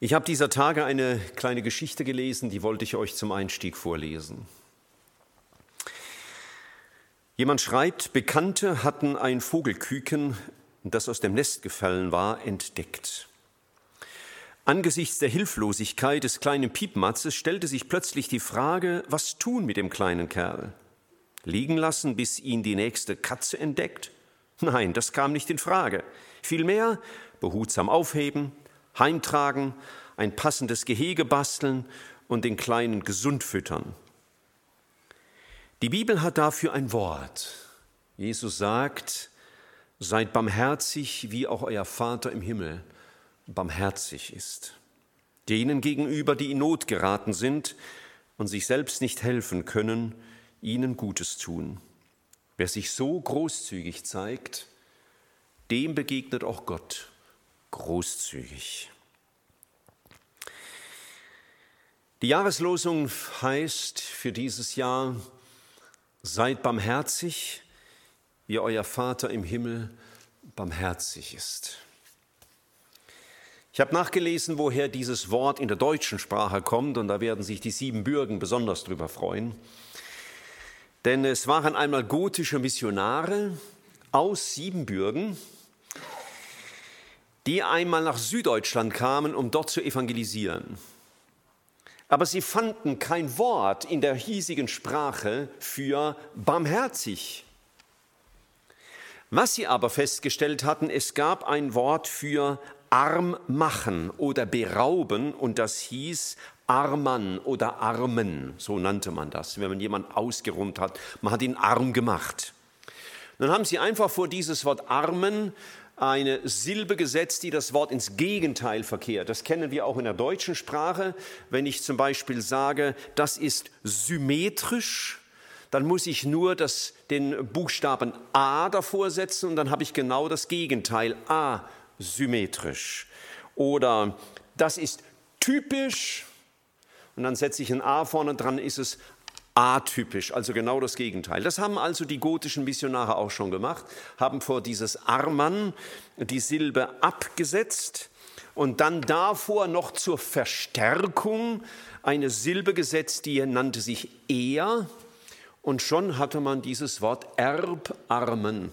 Ich habe dieser Tage eine kleine Geschichte gelesen, die wollte ich euch zum Einstieg vorlesen. Jemand schreibt, Bekannte hatten ein Vogelküken, das aus dem Nest gefallen war, entdeckt. Angesichts der Hilflosigkeit des kleinen Piepmatzes stellte sich plötzlich die Frage, was tun mit dem kleinen Kerl? Liegen lassen, bis ihn die nächste Katze entdeckt? Nein, das kam nicht in Frage. Vielmehr behutsam aufheben, heimtragen, ein passendes Gehege basteln und den Kleinen gesund füttern. Die Bibel hat dafür ein Wort. Jesus sagt, seid barmherzig, wie auch euer Vater im Himmel barmherzig ist. Denen gegenüber, die in Not geraten sind und sich selbst nicht helfen können, ihnen Gutes tun. Wer sich so großzügig zeigt, dem begegnet auch Gott großzügig. Die Jahreslosung heißt für dieses Jahr, seid barmherzig, wie euer Vater im Himmel barmherzig ist. Ich habe nachgelesen, woher dieses Wort in der deutschen Sprache kommt, und da werden sich die sieben Bürgen besonders drüber freuen. Denn es waren einmal gotische Missionare aus Siebenbürgen, die einmal nach Süddeutschland kamen, um dort zu evangelisieren. Aber sie fanden kein Wort in der hiesigen Sprache für barmherzig. Was sie aber festgestellt hatten, es gab ein Wort für arm machen oder berauben und das hieß Arman oder Armen, so nannte man das, wenn man jemanden ausgerummt hat. Man hat ihn arm gemacht. Dann haben sie einfach vor dieses Wort Armen eine Silbe gesetzt, die das Wort ins Gegenteil verkehrt. Das kennen wir auch in der deutschen Sprache. Wenn ich zum Beispiel sage, das ist symmetrisch, dann muss ich nur das, den Buchstaben A davor setzen und dann habe ich genau das Gegenteil, asymmetrisch. Oder das ist typisch und dann setze ich ein A vorne dran, ist es atypisch, also genau das Gegenteil. Das haben also die gotischen Missionare auch schon gemacht, haben vor dieses Arman die Silbe abgesetzt und dann davor noch zur Verstärkung eine Silbe gesetzt, die nannte sich er und schon hatte man dieses Wort Erbarmen.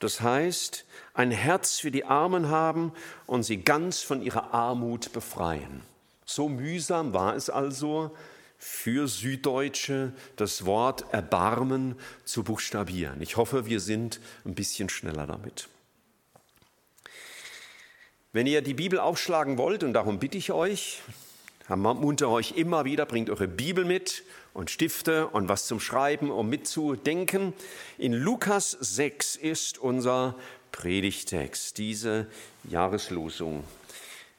Das heißt, ein Herz für die Armen haben und sie ganz von ihrer Armut befreien. So mühsam war es also, für Süddeutsche das Wort Erbarmen zu buchstabieren. Ich hoffe, wir sind ein bisschen schneller damit. Wenn ihr die Bibel aufschlagen wollt, und darum bitte ich euch, ermuntere euch immer wieder, bringt eure Bibel mit und Stifte und was zum Schreiben, um mitzudenken. In Lukas 6 ist unser Predigtext, diese Jahreslosung.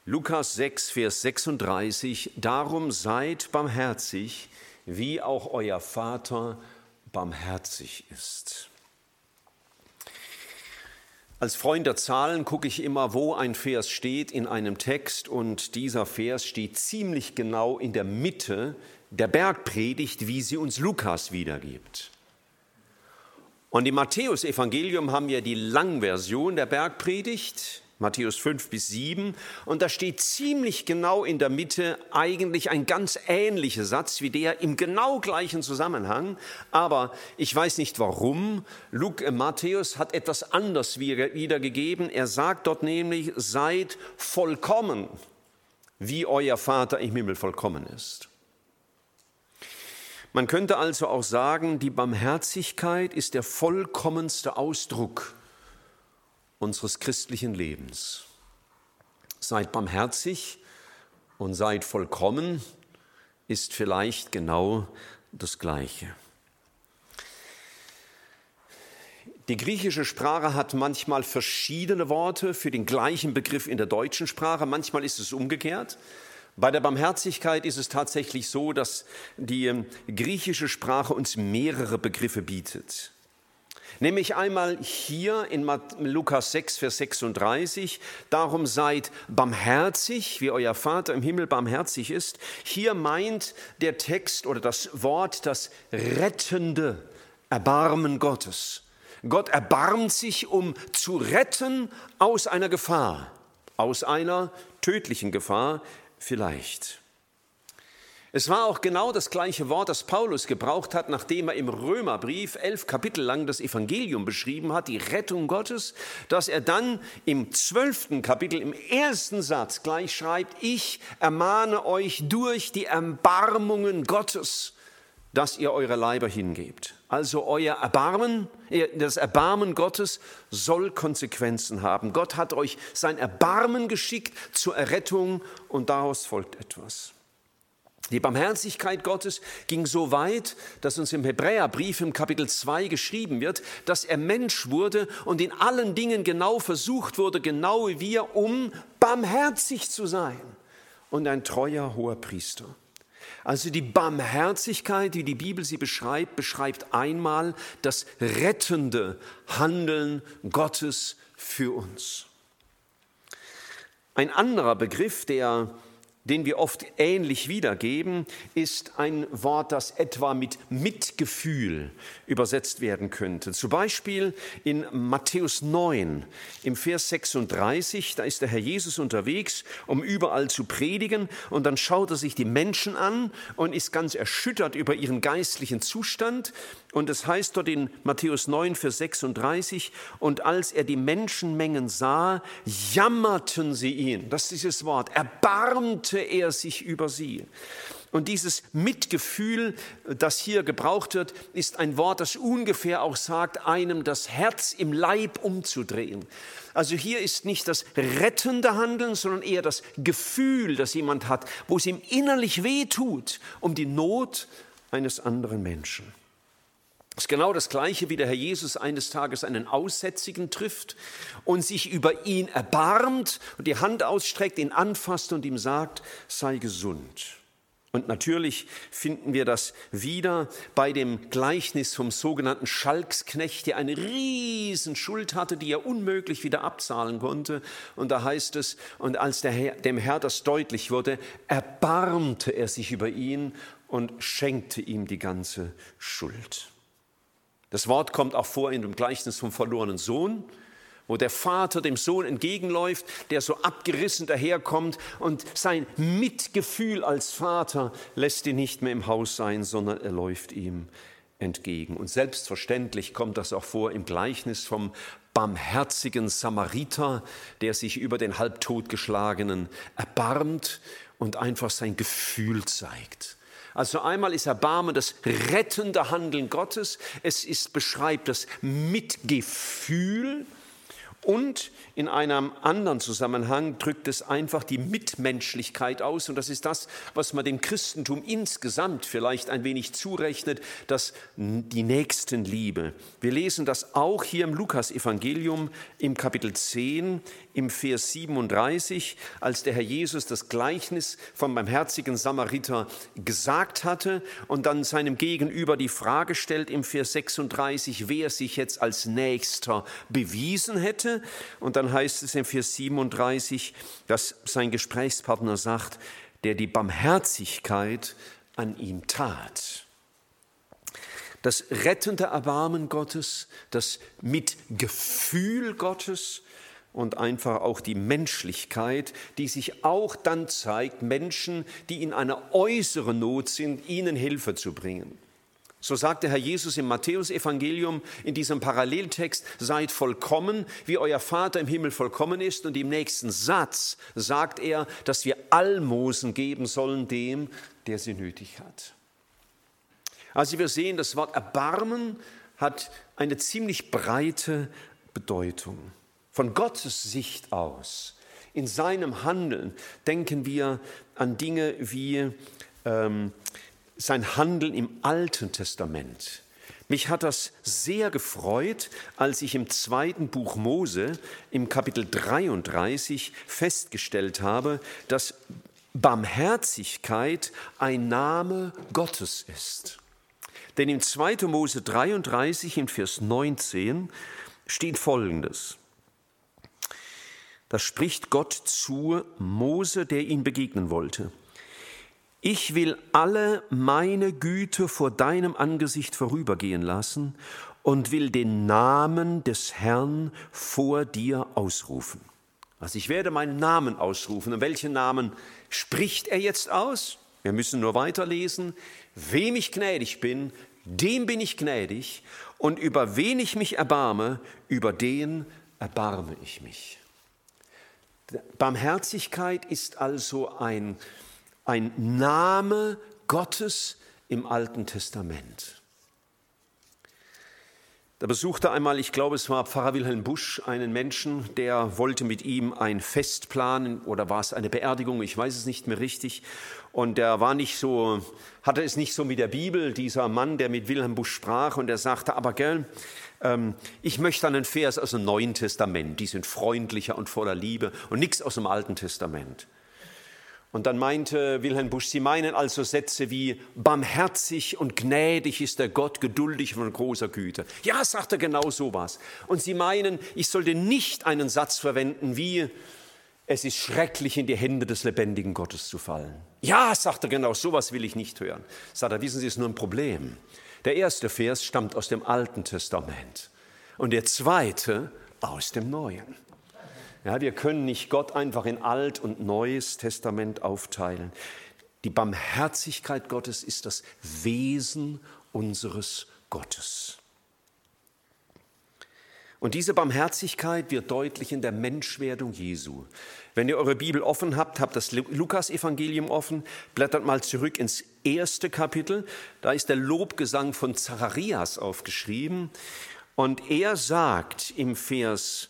Lukas 6, Vers 36, darum seid barmherzig, wie auch euer Vater barmherzig ist. Als Freund der Zahlen gucke ich immer, wo ein Vers steht in einem Text und dieser Vers steht ziemlich genau in der Mitte der Bergpredigt, wie sie uns Lukas wiedergibt. Und im Matthäusevangelium haben wir die Langversion der Bergpredigt, Matthäus 5 bis 7. Und da steht ziemlich genau in der Mitte eigentlich ein ganz ähnlicher Satz wie der im genau gleichen Zusammenhang. Aber ich weiß nicht warum. Luke, äh, Matthäus hat etwas anders wiedergegeben. Er sagt dort nämlich, seid vollkommen, wie euer Vater im Himmel vollkommen ist. Man könnte also auch sagen, die Barmherzigkeit ist der vollkommenste Ausdruck unseres christlichen Lebens. Seid barmherzig und seid vollkommen ist vielleicht genau das Gleiche. Die griechische Sprache hat manchmal verschiedene Worte für den gleichen Begriff in der deutschen Sprache, manchmal ist es umgekehrt. Bei der Barmherzigkeit ist es tatsächlich so, dass die ähm, griechische Sprache uns mehrere Begriffe bietet. Nämlich einmal hier in Lukas 6, Vers 36, darum seid barmherzig, wie euer Vater im Himmel barmherzig ist. Hier meint der Text oder das Wort das rettende Erbarmen Gottes. Gott erbarmt sich, um zu retten aus einer Gefahr, aus einer tödlichen Gefahr, vielleicht. Es war auch genau das gleiche Wort, das Paulus gebraucht hat, nachdem er im Römerbrief elf Kapitel lang das Evangelium beschrieben hat, die Rettung Gottes, dass er dann im zwölften Kapitel im ersten Satz gleich schreibt, ich ermahne euch durch die Erbarmungen Gottes, dass ihr eure Leiber hingebt. Also euer Erbarmen, das Erbarmen Gottes soll Konsequenzen haben. Gott hat euch sein Erbarmen geschickt zur Errettung und daraus folgt etwas. Die Barmherzigkeit Gottes ging so weit, dass uns im Hebräerbrief im Kapitel 2 geschrieben wird, dass er Mensch wurde und in allen Dingen genau versucht wurde, genau wie wir, um barmherzig zu sein und ein treuer hoher Priester. Also die Barmherzigkeit, wie die Bibel sie beschreibt, beschreibt einmal das rettende Handeln Gottes für uns. Ein anderer Begriff, der den wir oft ähnlich wiedergeben, ist ein Wort, das etwa mit Mitgefühl übersetzt werden könnte. Zum Beispiel in Matthäus 9 im Vers 36, da ist der Herr Jesus unterwegs, um überall zu predigen und dann schaut er sich die Menschen an und ist ganz erschüttert über ihren geistlichen Zustand und es heißt dort in Matthäus 9, Vers 36, und als er die Menschenmengen sah, jammerten sie ihn. Das ist dieses Wort. Erbarmte er sich über sie. Und dieses Mitgefühl, das hier gebraucht wird, ist ein Wort, das ungefähr auch sagt, einem das Herz im Leib umzudrehen. Also hier ist nicht das rettende Handeln, sondern eher das Gefühl, das jemand hat, wo es ihm innerlich weh tut, um die Not eines anderen Menschen. Das ist genau das Gleiche, wie der Herr Jesus eines Tages einen Aussätzigen trifft und sich über ihn erbarmt und die Hand ausstreckt, ihn anfasst und ihm sagt, sei gesund. Und natürlich finden wir das wieder bei dem Gleichnis vom sogenannten Schalksknecht, der eine riesen Schuld hatte, die er unmöglich wieder abzahlen konnte. Und da heißt es, und als Herr, dem Herr das deutlich wurde, erbarmte er sich über ihn und schenkte ihm die ganze Schuld. Das Wort kommt auch vor in dem Gleichnis vom verlorenen Sohn, wo der Vater dem Sohn entgegenläuft, der so abgerissen daherkommt und sein Mitgefühl als Vater lässt ihn nicht mehr im Haus sein, sondern er läuft ihm entgegen. Und selbstverständlich kommt das auch vor im Gleichnis vom barmherzigen Samariter, der sich über den halbtotgeschlagenen erbarmt und einfach sein Gefühl zeigt. Also einmal ist Erbarmen das rettende Handeln Gottes, es ist, beschreibt das Mitgefühl und in einem anderen Zusammenhang drückt es einfach die Mitmenschlichkeit aus. Und das ist das, was man dem Christentum insgesamt vielleicht ein wenig zurechnet, dass die Nächstenliebe. Wir lesen das auch hier im Lukas-Evangelium im Kapitel 10, im Vers 37, als der Herr Jesus das Gleichnis vom barmherzigen Samariter gesagt hatte und dann seinem Gegenüber die Frage stellt im Vers 36, wer sich jetzt als Nächster bewiesen hätte. Und dann heißt es im Vers 37, dass sein Gesprächspartner sagt, der die Barmherzigkeit an ihm tat. Das rettende Erbarmen Gottes, das Mitgefühl Gottes und einfach auch die Menschlichkeit, die sich auch dann zeigt, Menschen, die in einer äußeren Not sind, ihnen Hilfe zu bringen. So sagt der Herr Jesus im Matthäusevangelium in diesem Paralleltext, seid vollkommen, wie euer Vater im Himmel vollkommen ist. Und im nächsten Satz sagt er, dass wir Almosen geben sollen dem, der sie nötig hat. Also wir sehen, das Wort Erbarmen hat eine ziemlich breite Bedeutung. Von Gottes Sicht aus, in seinem Handeln, denken wir an Dinge wie ähm, sein Handeln im Alten Testament. Mich hat das sehr gefreut, als ich im zweiten Buch Mose im Kapitel 33 festgestellt habe, dass Barmherzigkeit ein Name Gottes ist. Denn im 2. Mose 33 im Vers 19 steht Folgendes. Da spricht Gott zu Mose, der ihn begegnen wollte. Ich will alle meine Güte vor deinem Angesicht vorübergehen lassen und will den Namen des Herrn vor dir ausrufen. Also ich werde meinen Namen ausrufen. Und welchen Namen spricht er jetzt aus? Wir müssen nur weiterlesen. Wem ich gnädig bin, dem bin ich gnädig. Und über wen ich mich erbarme, über den erbarme ich mich. Barmherzigkeit ist also ein, ein Name Gottes im Alten Testament. Da besuchte einmal, ich glaube, es war Pfarrer Wilhelm Busch, einen Menschen, der wollte mit ihm ein Fest planen oder war es eine Beerdigung, ich weiß es nicht mehr richtig. Und er war nicht so, hatte es nicht so mit der Bibel, dieser Mann, der mit Wilhelm Busch sprach. Und er sagte, aber gell, ähm, ich möchte einen Vers aus dem Neuen Testament, die sind freundlicher und voller Liebe und nichts aus dem Alten Testament. Und dann meinte Wilhelm Busch, Sie meinen also Sätze wie barmherzig und gnädig ist der Gott, geduldig von großer Güte. Ja, sagt er genau sowas. Und Sie meinen, ich sollte nicht einen Satz verwenden wie, es ist schrecklich in die Hände des lebendigen Gottes zu fallen. Ja, sagt er genau, sowas will ich nicht hören. Sagt er, wissen Sie, es ist nur ein Problem. Der erste Vers stammt aus dem Alten Testament und der zweite aus dem Neuen. Ja, wir können nicht Gott einfach in Alt und Neues Testament aufteilen. Die Barmherzigkeit Gottes ist das Wesen unseres Gottes. Und diese Barmherzigkeit wird deutlich in der Menschwerdung Jesu. Wenn ihr eure Bibel offen habt, habt das Lukas-Evangelium offen, blättert mal zurück ins erste Kapitel. Da ist der Lobgesang von Zacharias aufgeschrieben. Und er sagt im Vers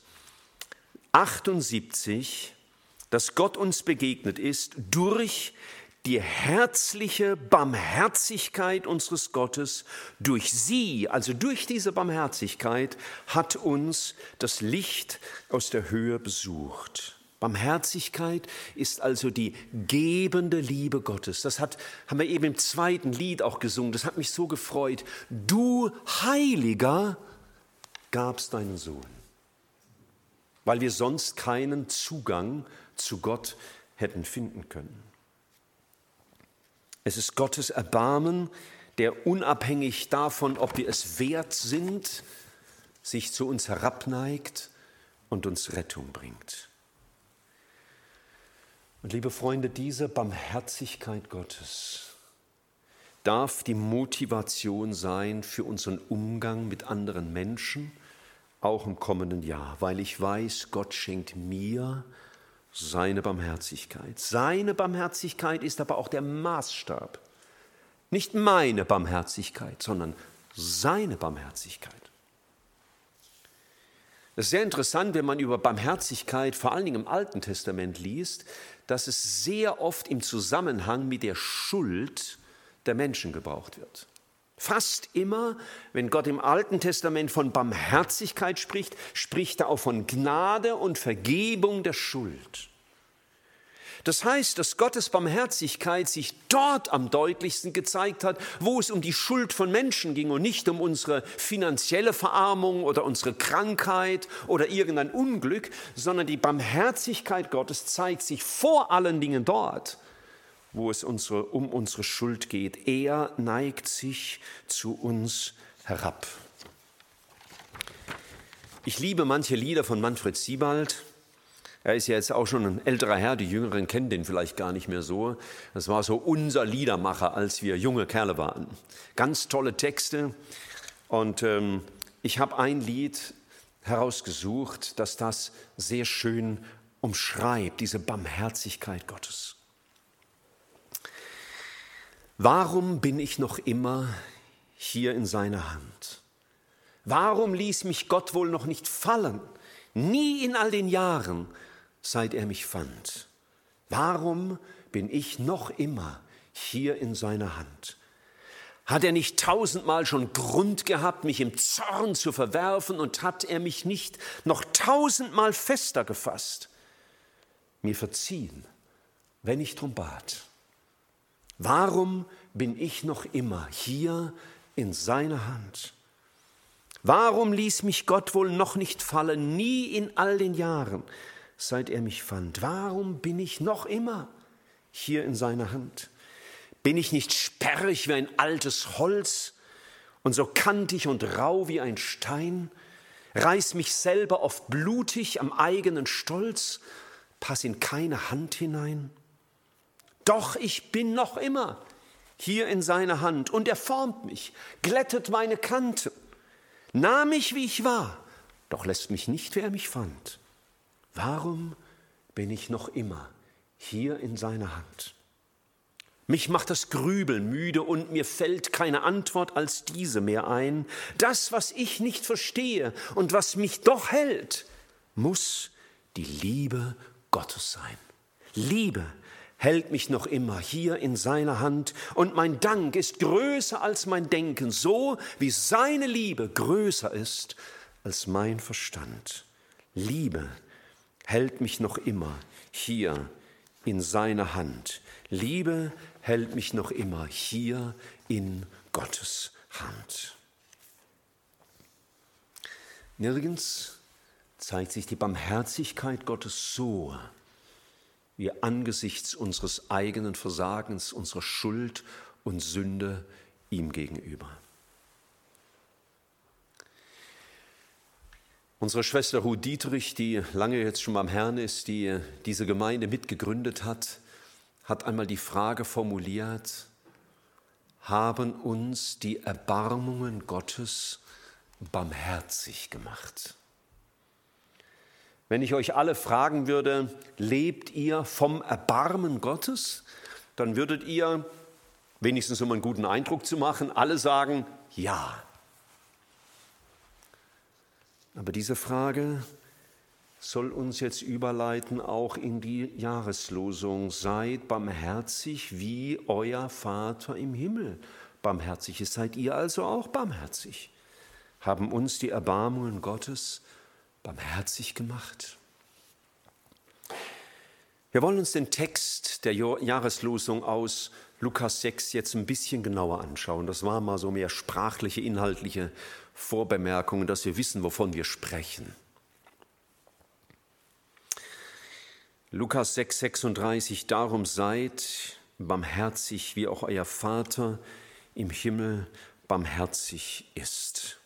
78, dass Gott uns begegnet ist durch die herzliche Barmherzigkeit unseres Gottes. Durch sie, also durch diese Barmherzigkeit, hat uns das Licht aus der Höhe besucht. Barmherzigkeit ist also die gebende Liebe Gottes. Das hat, haben wir eben im zweiten Lied auch gesungen. Das hat mich so gefreut. Du Heiliger gabst deinen Sohn weil wir sonst keinen Zugang zu Gott hätten finden können. Es ist Gottes Erbarmen, der unabhängig davon, ob wir es wert sind, sich zu uns herabneigt und uns Rettung bringt. Und liebe Freunde, diese Barmherzigkeit Gottes darf die Motivation sein für unseren Umgang mit anderen Menschen auch im kommenden Jahr, weil ich weiß, Gott schenkt mir seine Barmherzigkeit. Seine Barmherzigkeit ist aber auch der Maßstab. Nicht meine Barmherzigkeit, sondern seine Barmherzigkeit. Es ist sehr interessant, wenn man über Barmherzigkeit vor allen Dingen im Alten Testament liest, dass es sehr oft im Zusammenhang mit der Schuld der Menschen gebraucht wird. Fast immer, wenn Gott im Alten Testament von Barmherzigkeit spricht, spricht er auch von Gnade und Vergebung der Schuld. Das heißt, dass Gottes Barmherzigkeit sich dort am deutlichsten gezeigt hat, wo es um die Schuld von Menschen ging und nicht um unsere finanzielle Verarmung oder unsere Krankheit oder irgendein Unglück, sondern die Barmherzigkeit Gottes zeigt sich vor allen Dingen dort, wo es unsere, um unsere Schuld geht. Er neigt sich zu uns herab. Ich liebe manche Lieder von Manfred Siebald. Er ist ja jetzt auch schon ein älterer Herr, die Jüngeren kennen den vielleicht gar nicht mehr so. Das war so unser Liedermacher, als wir junge Kerle waren. Ganz tolle Texte. Und ähm, ich habe ein Lied herausgesucht, das das sehr schön umschreibt, diese Barmherzigkeit Gottes. Warum bin ich noch immer hier in seiner Hand? Warum ließ mich Gott wohl noch nicht fallen? Nie in all den Jahren, seit er mich fand. Warum bin ich noch immer hier in seiner Hand? Hat er nicht tausendmal schon Grund gehabt, mich im Zorn zu verwerfen und hat er mich nicht noch tausendmal fester gefasst? Mir verziehen, wenn ich drum bat. Warum bin ich noch immer hier in seiner Hand? Warum ließ mich Gott wohl noch nicht fallen, nie in all den Jahren, seit er mich fand? Warum bin ich noch immer hier in seiner Hand? Bin ich nicht sperrig wie ein altes Holz und so kantig und rau wie ein Stein? reiß mich selber oft blutig am eigenen Stolz, pass in keine Hand hinein. Doch ich bin noch immer hier in seiner Hand und er formt mich, glättet meine Kanten, nahm mich, wie ich war, doch lässt mich nicht, wer mich fand. Warum bin ich noch immer hier in seiner Hand? Mich macht das Grübeln müde und mir fällt keine Antwort als diese mehr ein. Das, was ich nicht verstehe und was mich doch hält, muss die Liebe Gottes sein. Liebe hält mich noch immer hier in seiner Hand und mein Dank ist größer als mein Denken, so wie seine Liebe größer ist als mein Verstand. Liebe hält mich noch immer hier in seiner Hand. Liebe hält mich noch immer hier in Gottes Hand. Nirgends zeigt sich die Barmherzigkeit Gottes so, wie angesichts unseres eigenen Versagens, unserer Schuld und Sünde ihm gegenüber. Unsere Schwester Ruth Dietrich, die lange jetzt schon beim Herrn ist, die diese Gemeinde mitgegründet hat, hat einmal die Frage formuliert, haben uns die Erbarmungen Gottes barmherzig gemacht? Wenn ich euch alle fragen würde, lebt ihr vom Erbarmen Gottes, dann würdet ihr, wenigstens um einen guten Eindruck zu machen, alle sagen, ja. Aber diese Frage soll uns jetzt überleiten auch in die Jahreslosung. Seid barmherzig, wie euer Vater im Himmel barmherzig ist. Seid ihr also auch barmherzig? Haben uns die Erbarmungen Gottes barmherzig gemacht? Wir wollen uns den Text der Jahreslosung aus Lukas 6 jetzt ein bisschen genauer anschauen. Das war mal so mehr sprachliche, inhaltliche Vorbemerkungen, dass wir wissen, wovon wir sprechen. Lukas 6, 36, darum seid barmherzig, wie auch euer Vater im Himmel barmherzig ist.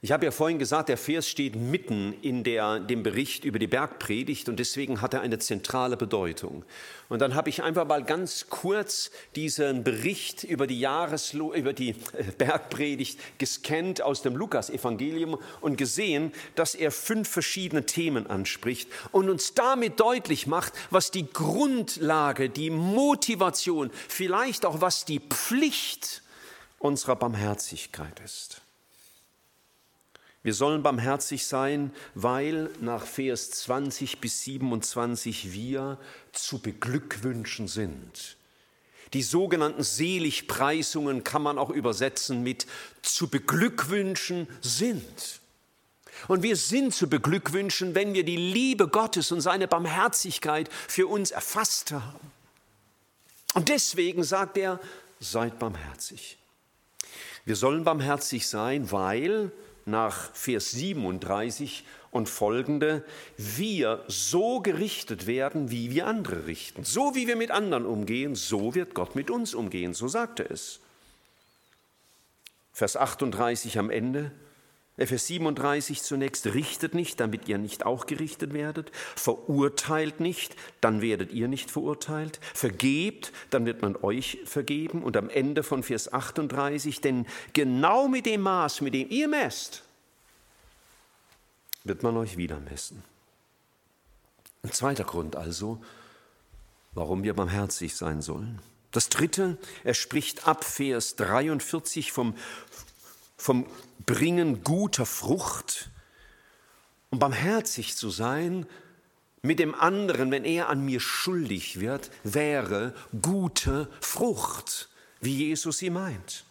Ich habe ja vorhin gesagt, der Vers steht mitten in der, dem Bericht über die Bergpredigt und deswegen hat er eine zentrale Bedeutung. Und dann habe ich einfach mal ganz kurz diesen Bericht über die, Jahreslo über die äh, Bergpredigt gescannt aus dem Lukas-Evangelium und gesehen, dass er fünf verschiedene Themen anspricht und uns damit deutlich macht, was die Grundlage, die Motivation, vielleicht auch was die Pflicht unserer Barmherzigkeit ist. Wir sollen barmherzig sein, weil nach Vers 20 bis 27 wir zu beglückwünschen sind. Die sogenannten Seligpreisungen kann man auch übersetzen mit zu beglückwünschen sind. Und wir sind zu beglückwünschen, wenn wir die Liebe Gottes und seine Barmherzigkeit für uns erfasst haben. Und deswegen sagt er, seid barmherzig. Wir sollen barmherzig sein, weil nach Vers 37 und folgende, wir so gerichtet werden, wie wir andere richten. So wie wir mit anderen umgehen, so wird Gott mit uns umgehen, so sagt er es. Vers 38 am Ende, Vers 37 zunächst, richtet nicht, damit ihr nicht auch gerichtet werdet, verurteilt nicht, dann werdet ihr nicht verurteilt, vergebt, dann wird man euch vergeben und am Ende von Vers 38, denn genau mit dem Maß, mit dem ihr messt, wird man euch wieder messen. Ein zweiter Grund also, warum wir barmherzig sein sollen. Das dritte, er spricht ab Vers 43 vom vom Bringen guter Frucht. Um barmherzig zu sein mit dem anderen, wenn er an mir schuldig wird, wäre gute Frucht, wie Jesus sie meint.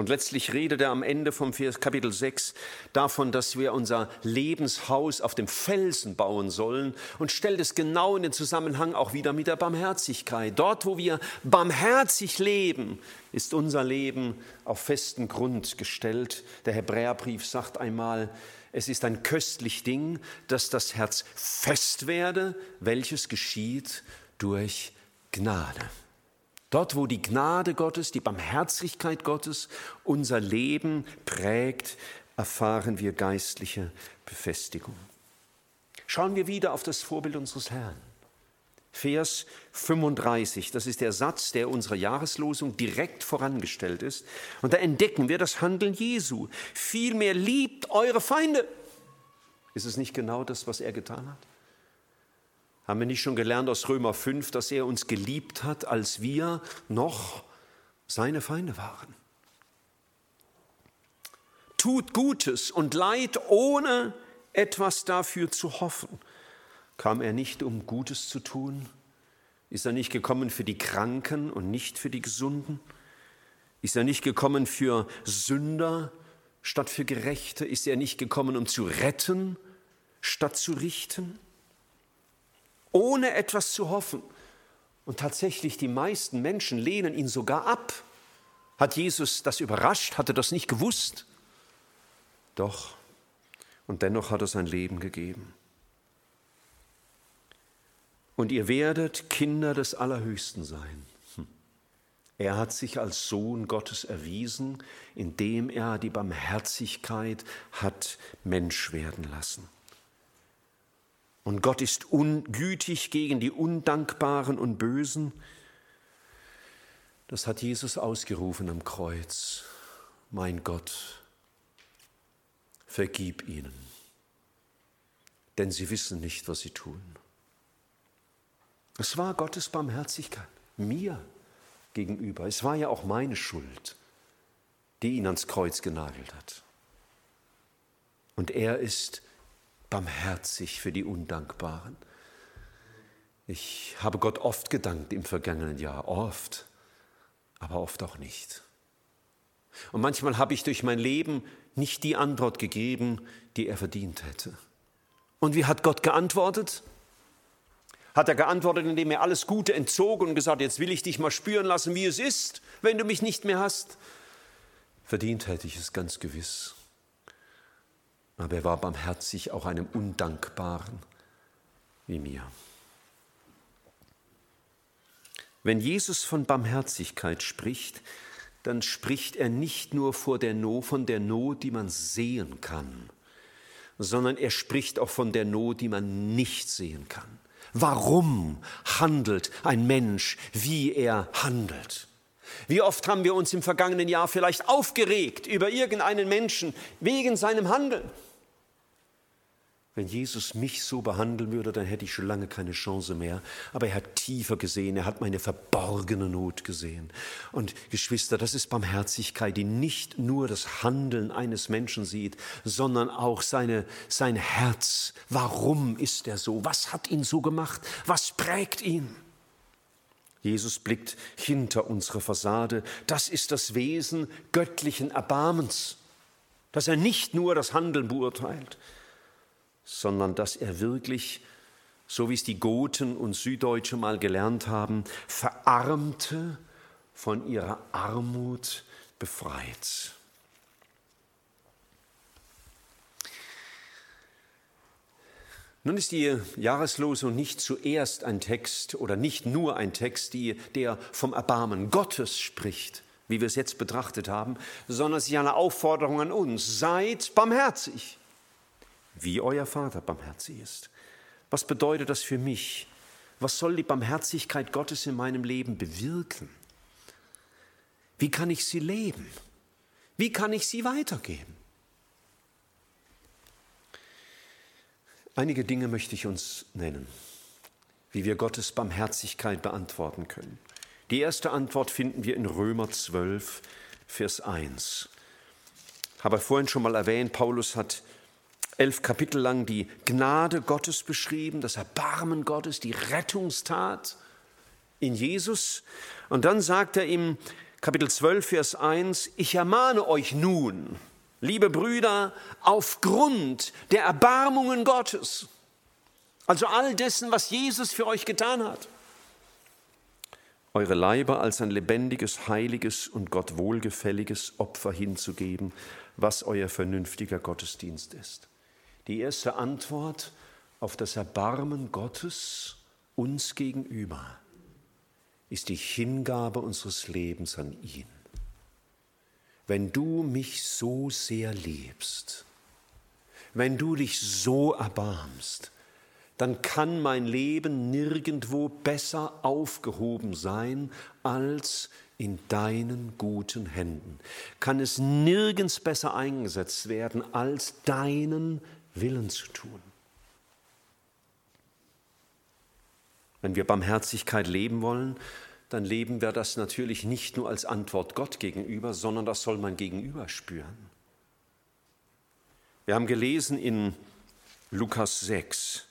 Und letztlich redet er am Ende vom Kapitel 6 davon, dass wir unser Lebenshaus auf dem Felsen bauen sollen und stellt es genau in den Zusammenhang auch wieder mit der Barmherzigkeit. Dort, wo wir barmherzig leben, ist unser Leben auf festen Grund gestellt. Der Hebräerbrief sagt einmal, es ist ein köstlich Ding, dass das Herz fest werde, welches geschieht durch Gnade. Dort, wo die Gnade Gottes, die Barmherzigkeit Gottes unser Leben prägt, erfahren wir geistliche Befestigung. Schauen wir wieder auf das Vorbild unseres Herrn. Vers 35, das ist der Satz, der unserer Jahreslosung direkt vorangestellt ist. Und da entdecken wir das Handeln Jesu. Vielmehr liebt eure Feinde. Ist es nicht genau das, was er getan hat? Haben wir nicht schon gelernt aus Römer 5, dass er uns geliebt hat, als wir noch seine Feinde waren? Tut Gutes und Leid, ohne etwas dafür zu hoffen. Kam er nicht, um Gutes zu tun? Ist er nicht gekommen für die Kranken und nicht für die Gesunden? Ist er nicht gekommen für Sünder statt für Gerechte? Ist er nicht gekommen, um zu retten statt zu richten? Ohne etwas zu hoffen. Und tatsächlich, die meisten Menschen lehnen ihn sogar ab. Hat Jesus das überrascht? Hat er das nicht gewusst? Doch. Und dennoch hat er sein Leben gegeben. Und ihr werdet Kinder des Allerhöchsten sein. Hm. Er hat sich als Sohn Gottes erwiesen, indem er die Barmherzigkeit hat Mensch werden lassen. Und Gott ist ungütig gegen die Undankbaren und Bösen. Das hat Jesus ausgerufen am Kreuz. Mein Gott, vergib ihnen, denn sie wissen nicht, was sie tun. Es war Gottes Barmherzigkeit mir gegenüber. Es war ja auch meine Schuld, die ihn ans Kreuz genagelt hat. Und er ist barmherzig für die Undankbaren. Ich habe Gott oft gedankt im vergangenen Jahr, oft, aber oft auch nicht. Und manchmal habe ich durch mein Leben nicht die Antwort gegeben, die er verdient hätte. Und wie hat Gott geantwortet? Hat er geantwortet, indem er alles Gute entzog und gesagt, jetzt will ich dich mal spüren lassen, wie es ist, wenn du mich nicht mehr hast? Verdient hätte ich es ganz gewiss. Aber er war barmherzig auch einem Undankbaren wie mir. Wenn Jesus von Barmherzigkeit spricht, dann spricht er nicht nur vor der Not, von der Not, die man sehen kann, sondern er spricht auch von der Not, die man nicht sehen kann. Warum handelt ein Mensch, wie er handelt? Wie oft haben wir uns im vergangenen Jahr vielleicht aufgeregt über irgendeinen Menschen wegen seinem Handeln? Wenn Jesus mich so behandeln würde, dann hätte ich schon lange keine Chance mehr. Aber er hat tiefer gesehen, er hat meine verborgene Not gesehen. Und Geschwister, das ist Barmherzigkeit, die nicht nur das Handeln eines Menschen sieht, sondern auch seine, sein Herz. Warum ist er so? Was hat ihn so gemacht? Was prägt ihn? Jesus blickt hinter unsere Fassade. Das ist das Wesen göttlichen Erbarmens, dass er nicht nur das Handeln beurteilt, sondern dass er wirklich, so wie es die Goten und Süddeutsche mal gelernt haben, Verarmte von ihrer Armut befreit. Nun ist die Jahreslosung nicht zuerst ein Text oder nicht nur ein Text, die, der vom Erbarmen Gottes spricht, wie wir es jetzt betrachtet haben, sondern es ist eine Aufforderung an uns. Seid barmherzig wie euer Vater barmherzig ist. Was bedeutet das für mich? Was soll die Barmherzigkeit Gottes in meinem Leben bewirken? Wie kann ich sie leben? Wie kann ich sie weitergeben? Einige Dinge möchte ich uns nennen, wie wir Gottes Barmherzigkeit beantworten können. Die erste Antwort finden wir in Römer 12, Vers 1. Ich habe vorhin schon mal erwähnt, Paulus hat elf Kapitel lang die Gnade Gottes beschrieben, das Erbarmen Gottes, die Rettungstat in Jesus. Und dann sagt er im Kapitel 12, Vers 1, ich ermahne euch nun, liebe Brüder, aufgrund der Erbarmungen Gottes, also all dessen, was Jesus für euch getan hat, eure Leiber als ein lebendiges, heiliges und Gott wohlgefälliges Opfer hinzugeben, was euer vernünftiger Gottesdienst ist. Die erste Antwort auf das Erbarmen Gottes uns gegenüber ist die Hingabe unseres Lebens an ihn. wenn du mich so sehr liebst, wenn du dich so erbarmst, dann kann mein Leben nirgendwo besser aufgehoben sein als in deinen guten Händen. Kann es nirgends besser eingesetzt werden, als deinen Willen zu tun. Wenn wir Barmherzigkeit leben wollen, dann leben wir das natürlich nicht nur als Antwort Gott gegenüber, sondern das soll man gegenüber spüren. Wir haben gelesen in Lukas 6,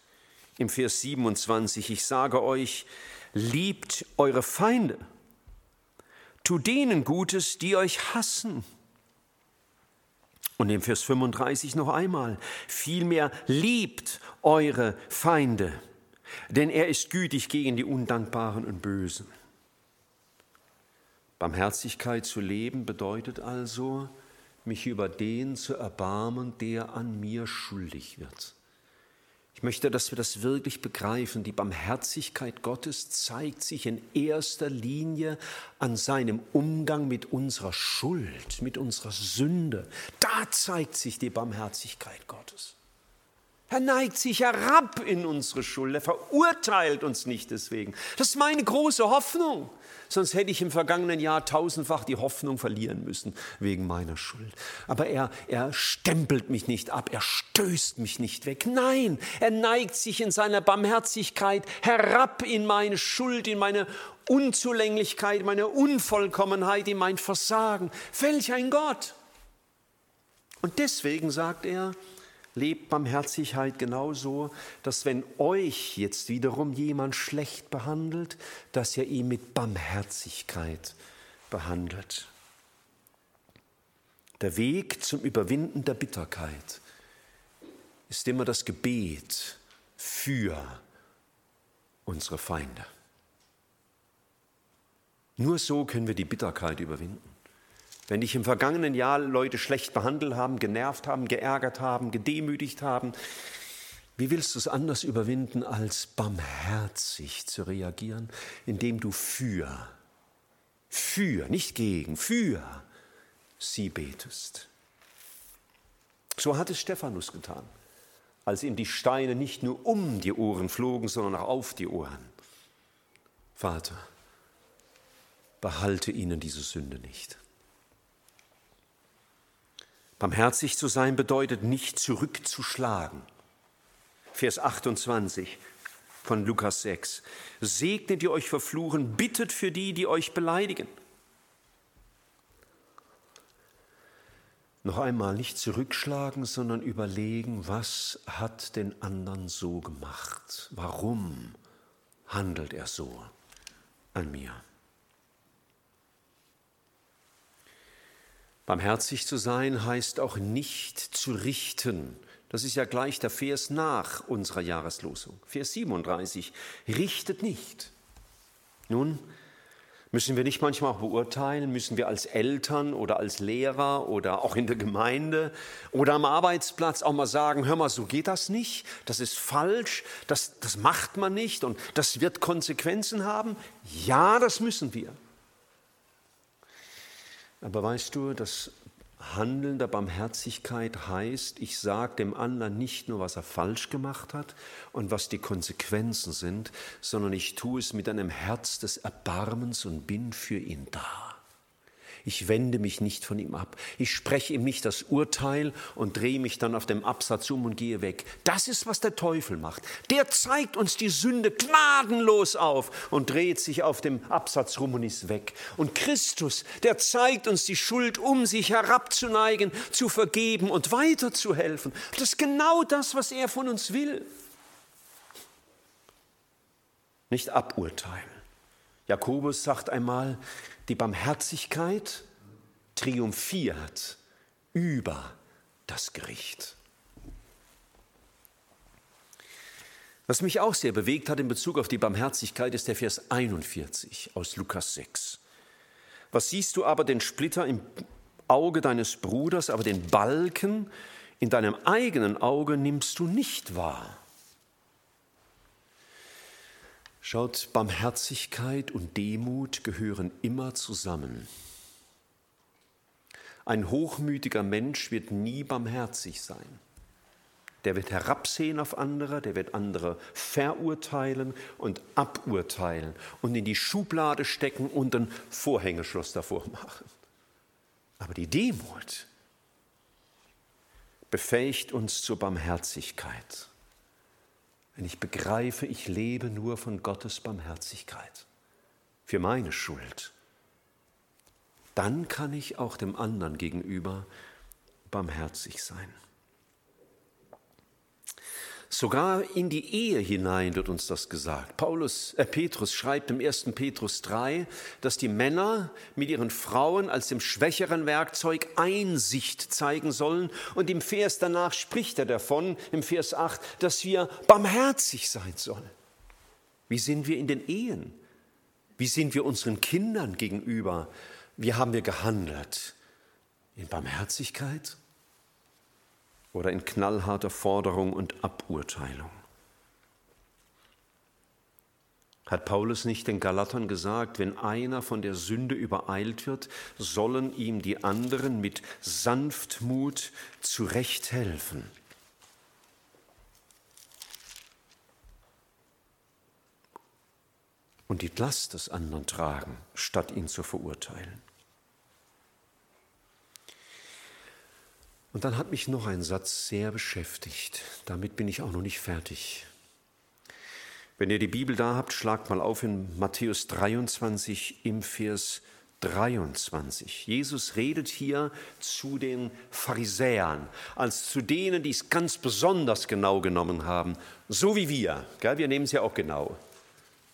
im Vers 27, ich sage euch, liebt eure Feinde, tut denen Gutes, die euch hassen. Und im Vers 35 noch einmal, vielmehr liebt eure Feinde, denn er ist gütig gegen die Undankbaren und Bösen. Barmherzigkeit zu leben bedeutet also, mich über den zu erbarmen, der an mir schuldig wird. Ich möchte, dass wir das wirklich begreifen. Die Barmherzigkeit Gottes zeigt sich in erster Linie an seinem Umgang mit unserer Schuld, mit unserer Sünde. Da zeigt sich die Barmherzigkeit Gottes. Er neigt sich herab in unsere Schuld. Er verurteilt uns nicht deswegen. Das ist meine große Hoffnung. Sonst hätte ich im vergangenen Jahr tausendfach die Hoffnung verlieren müssen wegen meiner Schuld. Aber er, er stempelt mich nicht ab. Er stößt mich nicht weg. Nein, er neigt sich in seiner Barmherzigkeit herab in meine Schuld, in meine Unzulänglichkeit, meine Unvollkommenheit, in mein Versagen. Welch ein Gott! Und deswegen sagt er, lebt Barmherzigkeit genauso, dass wenn euch jetzt wiederum jemand schlecht behandelt, dass ihr ihn mit Barmherzigkeit behandelt. Der Weg zum Überwinden der Bitterkeit ist immer das Gebet für unsere Feinde. Nur so können wir die Bitterkeit überwinden. Wenn dich im vergangenen Jahr Leute schlecht behandelt haben, genervt haben, geärgert haben, gedemütigt haben, wie willst du es anders überwinden, als barmherzig zu reagieren, indem du für, für, nicht gegen, für sie betest? So hat es Stephanus getan, als ihm die Steine nicht nur um die Ohren flogen, sondern auch auf die Ohren. Vater, behalte ihnen diese Sünde nicht. Barmherzig zu sein bedeutet nicht zurückzuschlagen. Vers 28 von Lukas 6. Segnet, die euch verfluchen, bittet für die, die euch beleidigen. Noch einmal nicht zurückschlagen, sondern überlegen, was hat den anderen so gemacht? Warum handelt er so an mir? Barmherzig zu sein heißt auch nicht zu richten. Das ist ja gleich der Vers nach unserer Jahreslosung. Vers 37. Richtet nicht. Nun, müssen wir nicht manchmal auch beurteilen, müssen wir als Eltern oder als Lehrer oder auch in der Gemeinde oder am Arbeitsplatz auch mal sagen, hör mal, so geht das nicht, das ist falsch, das, das macht man nicht und das wird Konsequenzen haben? Ja, das müssen wir. Aber weißt du, das Handeln der Barmherzigkeit heißt, ich sage dem anderen nicht nur, was er falsch gemacht hat und was die Konsequenzen sind, sondern ich tue es mit einem Herz des Erbarmens und bin für ihn da. Ich wende mich nicht von ihm ab. Ich spreche ihm nicht das Urteil und drehe mich dann auf dem Absatz um und gehe weg. Das ist, was der Teufel macht. Der zeigt uns die Sünde gnadenlos auf und dreht sich auf dem Absatz rum und ist weg. Und Christus, der zeigt uns die Schuld, um sich herabzuneigen, zu vergeben und weiterzuhelfen. Das ist genau das, was er von uns will. Nicht aburteilen. Jakobus sagt einmal, die Barmherzigkeit triumphiert über das Gericht. Was mich auch sehr bewegt hat in Bezug auf die Barmherzigkeit ist der Vers 41 aus Lukas 6. Was siehst du aber den Splitter im Auge deines Bruders, aber den Balken in deinem eigenen Auge nimmst du nicht wahr? Schaut, Barmherzigkeit und Demut gehören immer zusammen. Ein hochmütiger Mensch wird nie barmherzig sein. Der wird herabsehen auf andere, der wird andere verurteilen und aburteilen und in die Schublade stecken und ein Vorhängeschloss davor machen. Aber die Demut befähigt uns zur Barmherzigkeit. Wenn ich begreife, ich lebe nur von Gottes Barmherzigkeit für meine Schuld, dann kann ich auch dem anderen gegenüber barmherzig sein. Sogar in die Ehe hinein wird uns das gesagt. Paulus, äh, Petrus schreibt im 1. Petrus 3, dass die Männer mit ihren Frauen als dem schwächeren Werkzeug Einsicht zeigen sollen. Und im Vers danach spricht er davon, im Vers 8, dass wir barmherzig sein sollen. Wie sind wir in den Ehen? Wie sind wir unseren Kindern gegenüber? Wie haben wir gehandelt? In Barmherzigkeit? Oder in knallharter Forderung und Aburteilung. Hat Paulus nicht den Galatern gesagt, wenn einer von der Sünde übereilt wird, sollen ihm die anderen mit Sanftmut zurecht helfen? Und die Last des anderen tragen, statt ihn zu verurteilen. Und dann hat mich noch ein Satz sehr beschäftigt. Damit bin ich auch noch nicht fertig. Wenn ihr die Bibel da habt, schlagt mal auf in Matthäus 23 im Vers 23. Jesus redet hier zu den Pharisäern, als zu denen, die es ganz besonders genau genommen haben, so wie wir. Wir nehmen es ja auch genau.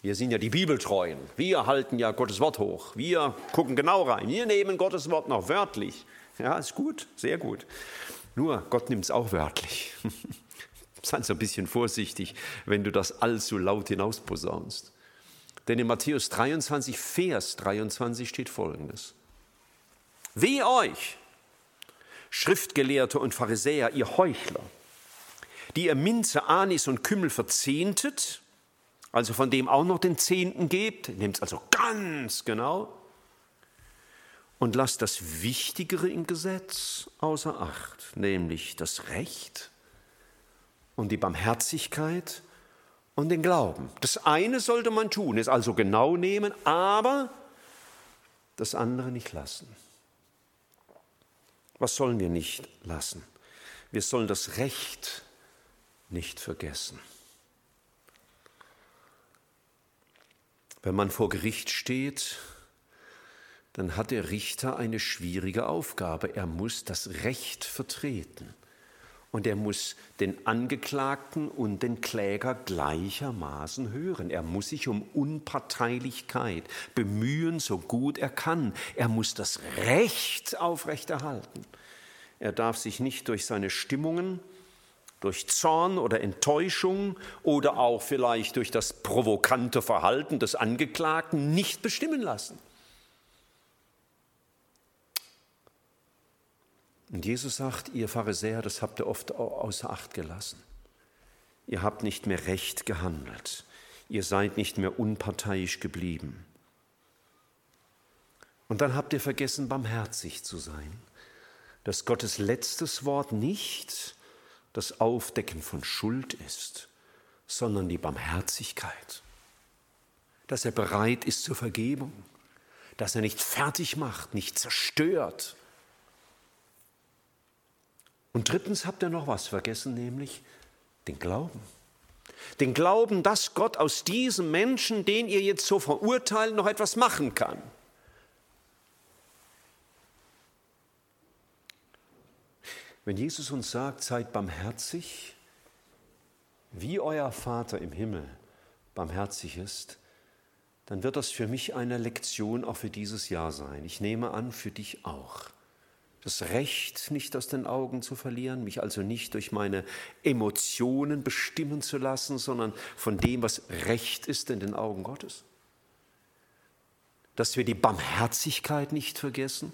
Wir sind ja die Bibeltreuen. Wir halten ja Gottes Wort hoch. Wir gucken genau rein. Wir nehmen Gottes Wort noch wörtlich. Ja, ist gut, sehr gut. Nur Gott nimmt es auch wörtlich. Sei so ein bisschen vorsichtig, wenn du das allzu laut hinausposaunst. Denn in Matthäus 23, Vers 23 steht folgendes. Wehe euch, Schriftgelehrte und Pharisäer, ihr Heuchler, die ihr Minze, Anis und Kümmel verzehntet, also von dem auch noch den Zehnten gebt, nehmt es also ganz genau, und lasst das Wichtigere im Gesetz außer Acht, nämlich das Recht und die Barmherzigkeit und den Glauben. Das eine sollte man tun, es also genau nehmen, aber das andere nicht lassen. Was sollen wir nicht lassen? Wir sollen das Recht nicht vergessen. Wenn man vor Gericht steht, dann hat der Richter eine schwierige Aufgabe. Er muss das Recht vertreten. Und er muss den Angeklagten und den Kläger gleichermaßen hören. Er muss sich um Unparteilichkeit bemühen, so gut er kann. Er muss das Recht aufrechterhalten. Er darf sich nicht durch seine Stimmungen, durch Zorn oder Enttäuschung oder auch vielleicht durch das provokante Verhalten des Angeklagten nicht bestimmen lassen. Und Jesus sagt, ihr Pharisäer, das habt ihr oft außer Acht gelassen. Ihr habt nicht mehr recht gehandelt. Ihr seid nicht mehr unparteiisch geblieben. Und dann habt ihr vergessen, barmherzig zu sein. Dass Gottes letztes Wort nicht das Aufdecken von Schuld ist, sondern die Barmherzigkeit. Dass er bereit ist zur Vergebung. Dass er nicht fertig macht, nicht zerstört, und drittens habt ihr noch was vergessen, nämlich den Glauben. Den Glauben, dass Gott aus diesem Menschen, den ihr jetzt so verurteilt, noch etwas machen kann. Wenn Jesus uns sagt, seid barmherzig, wie euer Vater im Himmel barmherzig ist, dann wird das für mich eine Lektion auch für dieses Jahr sein. Ich nehme an, für dich auch das Recht nicht aus den Augen zu verlieren, mich also nicht durch meine Emotionen bestimmen zu lassen, sondern von dem, was Recht ist in den Augen Gottes. Dass wir die Barmherzigkeit nicht vergessen,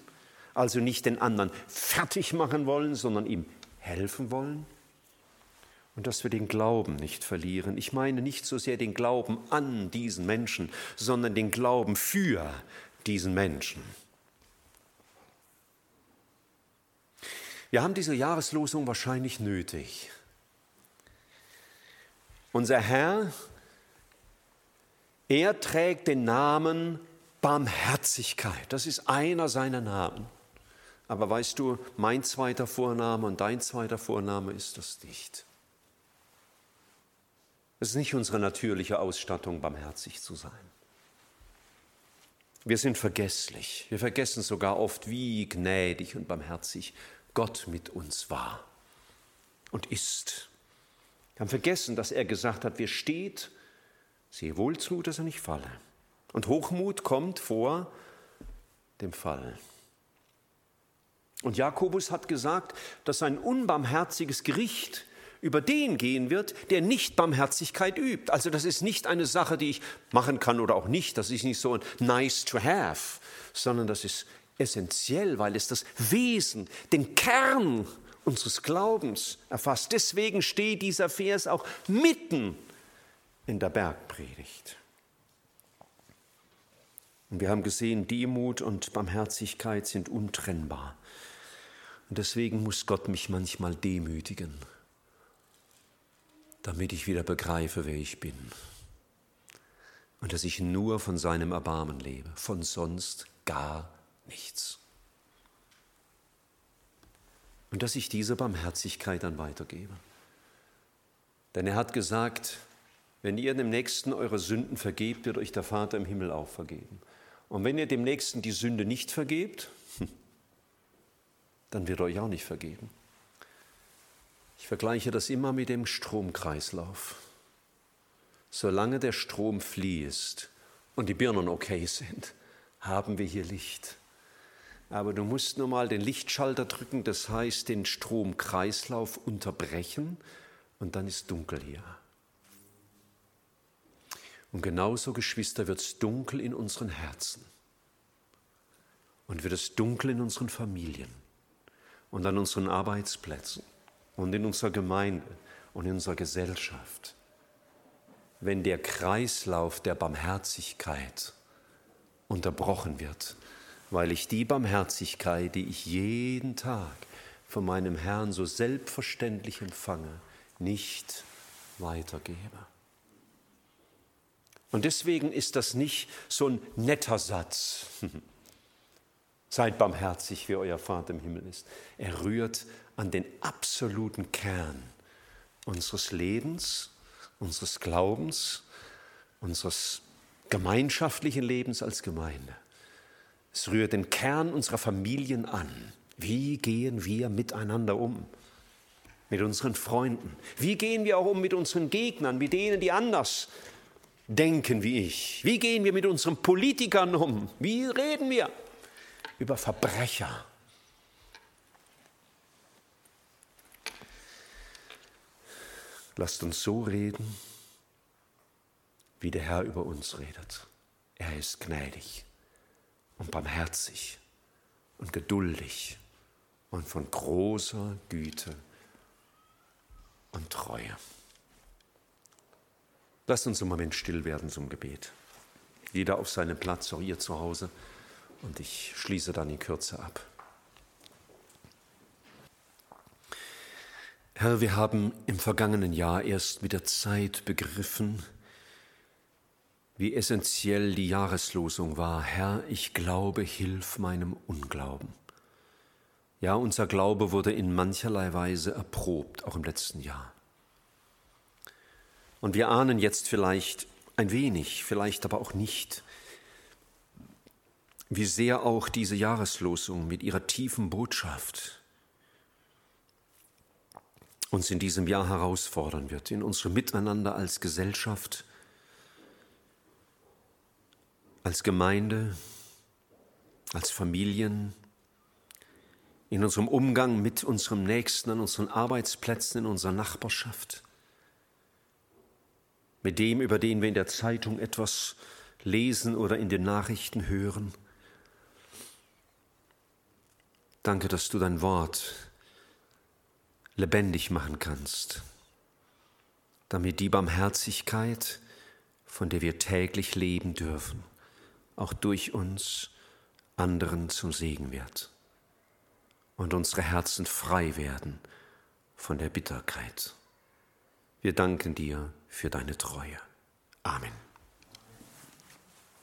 also nicht den anderen fertig machen wollen, sondern ihm helfen wollen. Und dass wir den Glauben nicht verlieren. Ich meine nicht so sehr den Glauben an diesen Menschen, sondern den Glauben für diesen Menschen. Wir haben diese Jahreslosung wahrscheinlich nötig. Unser Herr, er trägt den Namen Barmherzigkeit. Das ist einer seiner Namen. Aber weißt du, mein zweiter Vorname und dein zweiter Vorname ist das nicht. Es ist nicht unsere natürliche Ausstattung, barmherzig zu sein. Wir sind vergesslich. Wir vergessen sogar oft, wie gnädig und barmherzig Gott mit uns war und ist. Wir haben vergessen, dass er gesagt hat, wer steht, sehe wohl zu, dass er nicht falle. Und Hochmut kommt vor dem Fall. Und Jakobus hat gesagt, dass ein unbarmherziges Gericht über den gehen wird, der nicht Barmherzigkeit übt. Also das ist nicht eine Sache, die ich machen kann oder auch nicht. Das ist nicht so ein nice to have, sondern das ist essentiell, weil es das Wesen, den Kern unseres Glaubens erfasst. Deswegen steht dieser Vers auch mitten in der Bergpredigt. Und wir haben gesehen, Demut und Barmherzigkeit sind untrennbar. Und deswegen muss Gott mich manchmal demütigen damit ich wieder begreife, wer ich bin. Und dass ich nur von seinem Erbarmen lebe, von sonst gar nichts. Und dass ich diese Barmherzigkeit dann weitergebe. Denn er hat gesagt, wenn ihr dem Nächsten eure Sünden vergebt, wird euch der Vater im Himmel auch vergeben. Und wenn ihr dem Nächsten die Sünde nicht vergebt, dann wird er euch auch nicht vergeben. Ich vergleiche das immer mit dem Stromkreislauf. Solange der Strom fließt und die Birnen okay sind, haben wir hier Licht. Aber du musst nur mal den Lichtschalter drücken, das heißt den Stromkreislauf unterbrechen und dann ist dunkel hier. Und genauso, Geschwister, wird es dunkel in unseren Herzen und wird es dunkel in unseren Familien und an unseren Arbeitsplätzen und in unserer Gemeinde und in unserer Gesellschaft, wenn der Kreislauf der Barmherzigkeit unterbrochen wird, weil ich die Barmherzigkeit, die ich jeden Tag von meinem Herrn so selbstverständlich empfange, nicht weitergebe. Und deswegen ist das nicht so ein netter Satz. Seid barmherzig, wie euer Vater im Himmel ist. Er rührt an den absoluten Kern unseres Lebens, unseres Glaubens, unseres gemeinschaftlichen Lebens als Gemeinde. Es rührt den Kern unserer Familien an. Wie gehen wir miteinander um? Mit unseren Freunden. Wie gehen wir auch um mit unseren Gegnern, mit denen, die anders denken wie ich? Wie gehen wir mit unseren Politikern um? Wie reden wir über Verbrecher? Lasst uns so reden, wie der Herr über uns redet. Er ist gnädig und barmherzig und geduldig und von großer Güte und Treue. Lasst uns im Moment still werden zum Gebet. Jeder auf seinem Platz, auch ihr zu Hause. Und ich schließe dann in Kürze ab. Herr, wir haben im vergangenen Jahr erst mit der Zeit begriffen, wie essentiell die Jahreslosung war. Herr, ich glaube, hilf meinem Unglauben. Ja, unser Glaube wurde in mancherlei Weise erprobt, auch im letzten Jahr. Und wir ahnen jetzt vielleicht ein wenig, vielleicht aber auch nicht, wie sehr auch diese Jahreslosung mit ihrer tiefen Botschaft uns in diesem Jahr herausfordern wird, in unserem Miteinander als Gesellschaft, als Gemeinde, als Familien, in unserem Umgang mit unserem Nächsten, an unseren Arbeitsplätzen, in unserer Nachbarschaft, mit dem, über den wir in der Zeitung etwas lesen oder in den Nachrichten hören. Danke, dass du dein Wort lebendig machen kannst, damit die Barmherzigkeit, von der wir täglich leben dürfen, auch durch uns anderen zum Segen wird. und unsere Herzen frei werden von der Bitterkeit. Wir danken dir für deine Treue. Amen.